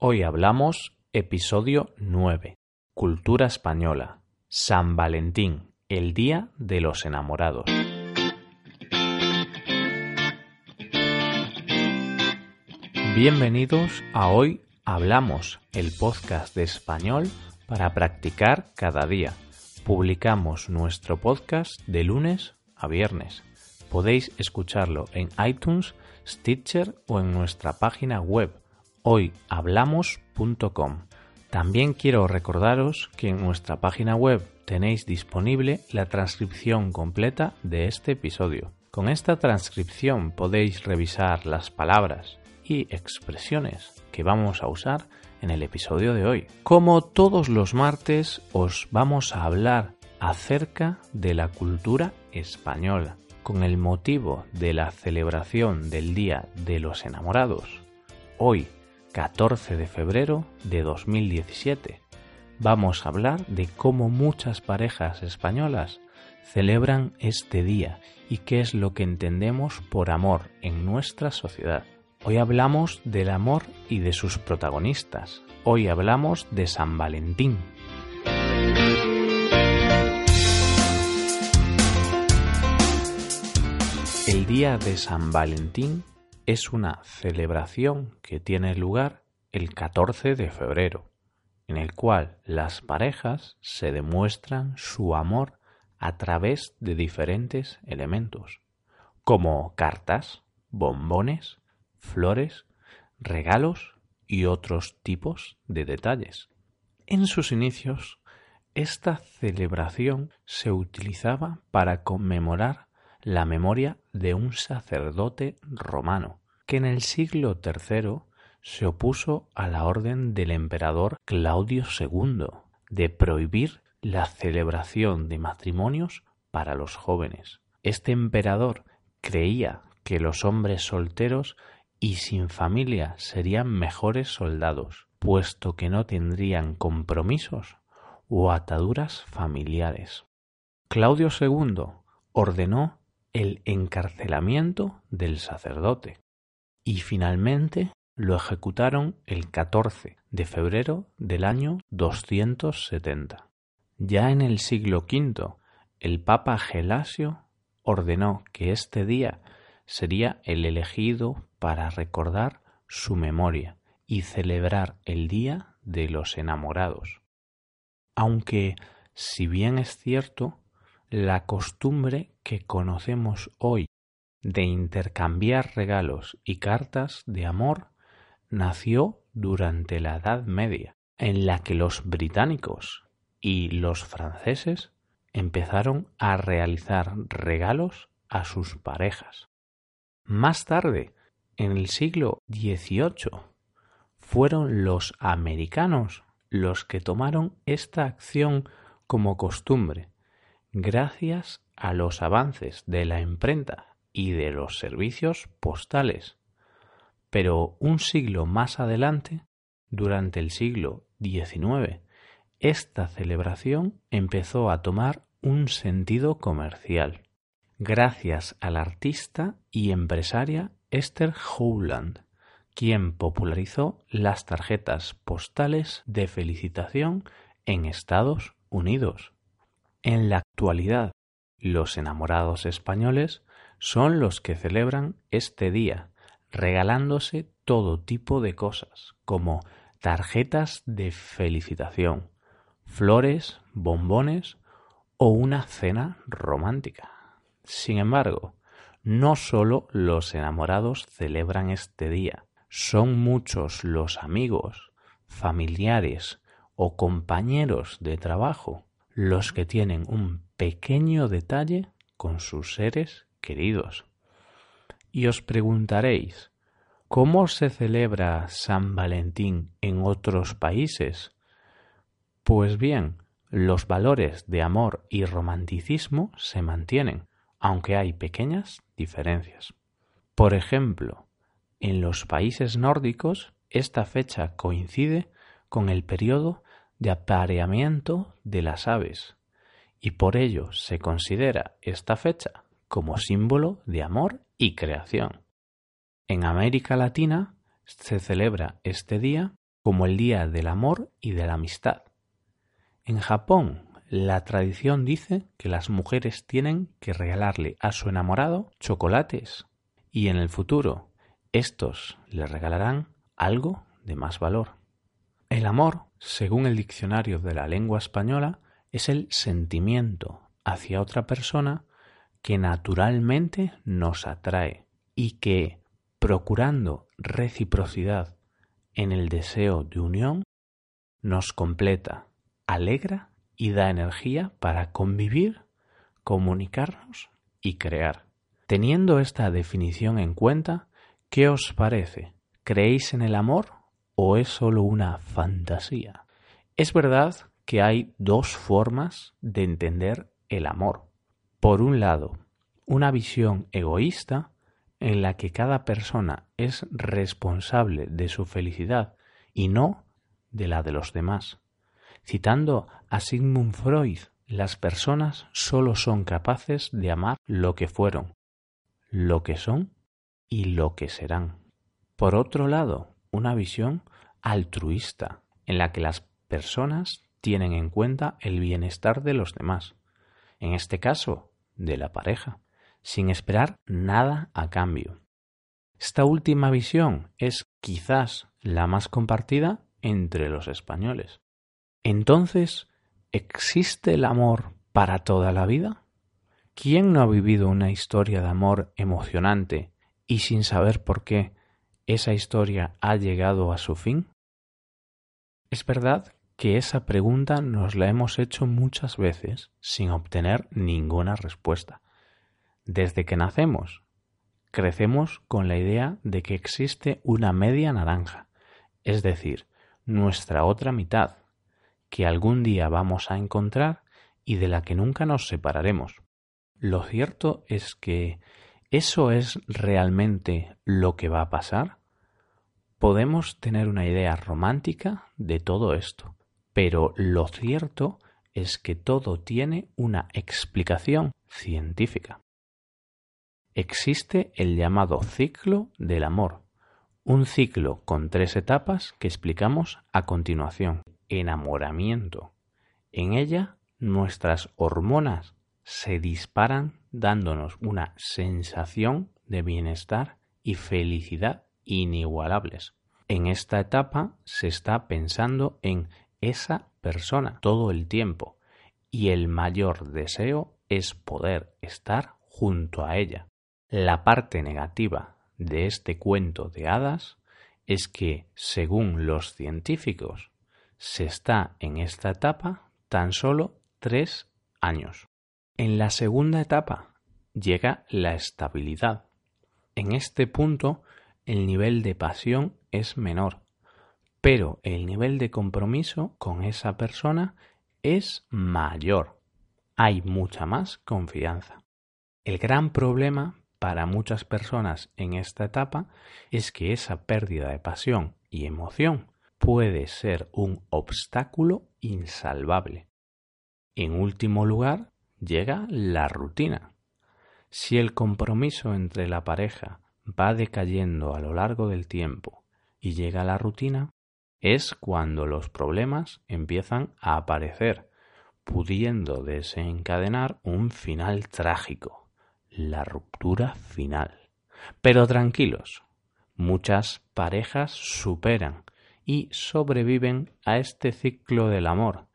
Hoy hablamos episodio 9. Cultura española. San Valentín, el Día de los Enamorados. Bienvenidos a Hoy Hablamos, el podcast de español para practicar cada día. Publicamos nuestro podcast de lunes a viernes. Podéis escucharlo en iTunes, Stitcher o en nuestra página web hoyhablamos.com. También quiero recordaros que en nuestra página web tenéis disponible la transcripción completa de este episodio. Con esta transcripción podéis revisar las palabras y expresiones que vamos a usar en el episodio de hoy. Como todos los martes os vamos a hablar acerca de la cultura española con el motivo de la celebración del Día de los Enamorados. Hoy 14 de febrero de 2017. Vamos a hablar de cómo muchas parejas españolas celebran este día y qué es lo que entendemos por amor en nuestra sociedad. Hoy hablamos del amor y de sus protagonistas. Hoy hablamos de San Valentín. El día de San Valentín es una celebración que tiene lugar el 14 de febrero, en el cual las parejas se demuestran su amor a través de diferentes elementos, como cartas, bombones, flores, regalos y otros tipos de detalles. En sus inicios, esta celebración se utilizaba para conmemorar la memoria de un sacerdote romano, que en el siglo III se opuso a la orden del emperador Claudio II de prohibir la celebración de matrimonios para los jóvenes. Este emperador creía que los hombres solteros y sin familia serían mejores soldados, puesto que no tendrían compromisos o ataduras familiares. Claudio II ordenó el encarcelamiento del sacerdote y finalmente lo ejecutaron el 14 de febrero del año 270. Ya en el siglo V, el Papa Gelasio ordenó que este día sería el elegido para recordar su memoria y celebrar el Día de los Enamorados. Aunque, si bien es cierto, la costumbre que conocemos hoy de intercambiar regalos y cartas de amor nació durante la Edad Media, en la que los británicos y los franceses empezaron a realizar regalos a sus parejas. Más tarde, en el siglo XVIII, fueron los americanos los que tomaron esta acción como costumbre gracias a los avances de la imprenta y de los servicios postales. Pero un siglo más adelante, durante el siglo XIX, esta celebración empezó a tomar un sentido comercial, gracias al artista y empresaria Esther Howland, quien popularizó las tarjetas postales de felicitación en Estados Unidos. En la actualidad, los enamorados españoles son los que celebran este día, regalándose todo tipo de cosas, como tarjetas de felicitación, flores, bombones o una cena romántica. Sin embargo, no solo los enamorados celebran este día, son muchos los amigos, familiares o compañeros de trabajo los que tienen un pequeño detalle con sus seres queridos. Y os preguntaréis, ¿cómo se celebra San Valentín en otros países? Pues bien, los valores de amor y romanticismo se mantienen, aunque hay pequeñas diferencias. Por ejemplo, en los países nórdicos esta fecha coincide con el periodo de apareamiento de las aves, y por ello se considera esta fecha como símbolo de amor y creación. En América Latina se celebra este día como el Día del Amor y de la Amistad. En Japón, la tradición dice que las mujeres tienen que regalarle a su enamorado chocolates y en el futuro estos le regalarán algo de más valor. El amor, según el diccionario de la lengua española, es el sentimiento hacia otra persona que naturalmente nos atrae y que, procurando reciprocidad en el deseo de unión, nos completa, alegra y da energía para convivir, comunicarnos y crear. Teniendo esta definición en cuenta, ¿qué os parece? ¿Creéis en el amor o es solo una fantasía? Es verdad que hay dos formas de entender el amor. Por un lado, una visión egoísta en la que cada persona es responsable de su felicidad y no de la de los demás. Citando a Sigmund Freud, las personas solo son capaces de amar lo que fueron, lo que son y lo que serán. Por otro lado, una visión altruista, en la que las personas tienen en cuenta el bienestar de los demás, en este caso, de la pareja, sin esperar nada a cambio. Esta última visión es quizás la más compartida entre los españoles. Entonces, ¿existe el amor para toda la vida? ¿Quién no ha vivido una historia de amor emocionante y sin saber por qué esa historia ha llegado a su fin? Es verdad que esa pregunta nos la hemos hecho muchas veces sin obtener ninguna respuesta. Desde que nacemos, crecemos con la idea de que existe una media naranja, es decir, nuestra otra mitad, que algún día vamos a encontrar y de la que nunca nos separaremos. Lo cierto es que ¿eso es realmente lo que va a pasar? Podemos tener una idea romántica de todo esto, pero lo cierto es que todo tiene una explicación científica. Existe el llamado ciclo del amor, un ciclo con tres etapas que explicamos a continuación. Enamoramiento. En ella nuestras hormonas se disparan dándonos una sensación de bienestar y felicidad inigualables. En esta etapa se está pensando en esa persona todo el tiempo y el mayor deseo es poder estar junto a ella. La parte negativa de este cuento de hadas es que, según los científicos, se está en esta etapa tan solo tres años. En la segunda etapa llega la estabilidad. En este punto el nivel de pasión es menor pero el nivel de compromiso con esa persona es mayor. Hay mucha más confianza. El gran problema para muchas personas en esta etapa es que esa pérdida de pasión y emoción puede ser un obstáculo insalvable. En último lugar, llega la rutina. Si el compromiso entre la pareja va decayendo a lo largo del tiempo y llega la rutina, es cuando los problemas empiezan a aparecer, pudiendo desencadenar un final trágico, la ruptura final. Pero tranquilos, muchas parejas superan y sobreviven a este ciclo del amor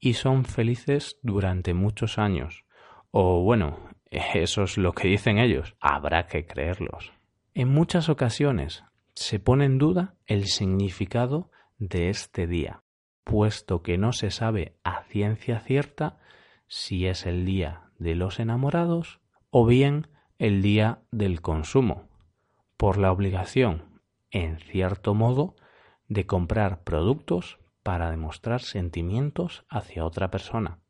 y son felices durante muchos años. O bueno, eso es lo que dicen ellos, habrá que creerlos. En muchas ocasiones se pone en duda el significado de este día, puesto que no se sabe a ciencia cierta si es el día de los enamorados o bien el día del consumo, por la obligación, en cierto modo, de comprar productos para demostrar sentimientos hacia otra persona.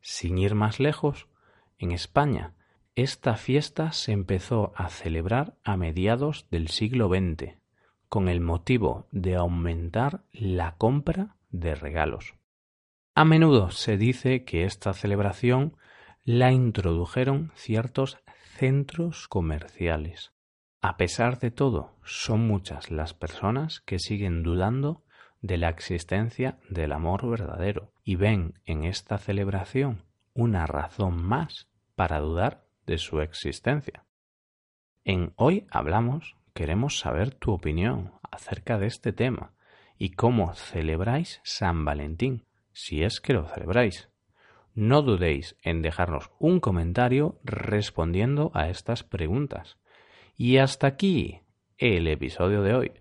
Sin ir más lejos, en España, esta fiesta se empezó a celebrar a mediados del siglo XX, con el motivo de aumentar la compra de regalos. A menudo se dice que esta celebración la introdujeron ciertos centros comerciales, A pesar de todo, son muchas las personas que siguen dudando de la existencia del amor verdadero y ven en esta celebración una razón más para dudar de su existencia. En Hoy Hablamos queremos saber tu opinión acerca de este tema y cómo celebráis San Valentín, si es que lo celebráis. No dudéis en dejarnos un comentario respondiendo a estas preguntas. Y hasta aquí el episodio de hoy.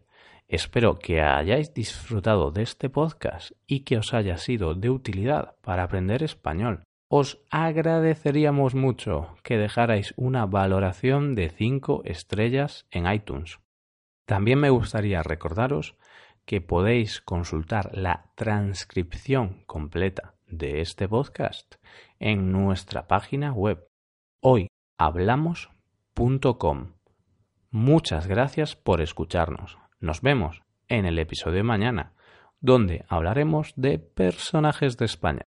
Espero que hayáis disfrutado de este podcast y que os haya sido de utilidad para aprender español. Os agradeceríamos mucho que dejarais una valoración de 5 estrellas en iTunes. También me gustaría recordaros que podéis consultar la transcripción completa de este podcast en nuestra página web hoyhablamos.com. Muchas gracias por escucharnos. Nos vemos en el episodio de mañana, donde hablaremos de personajes de España.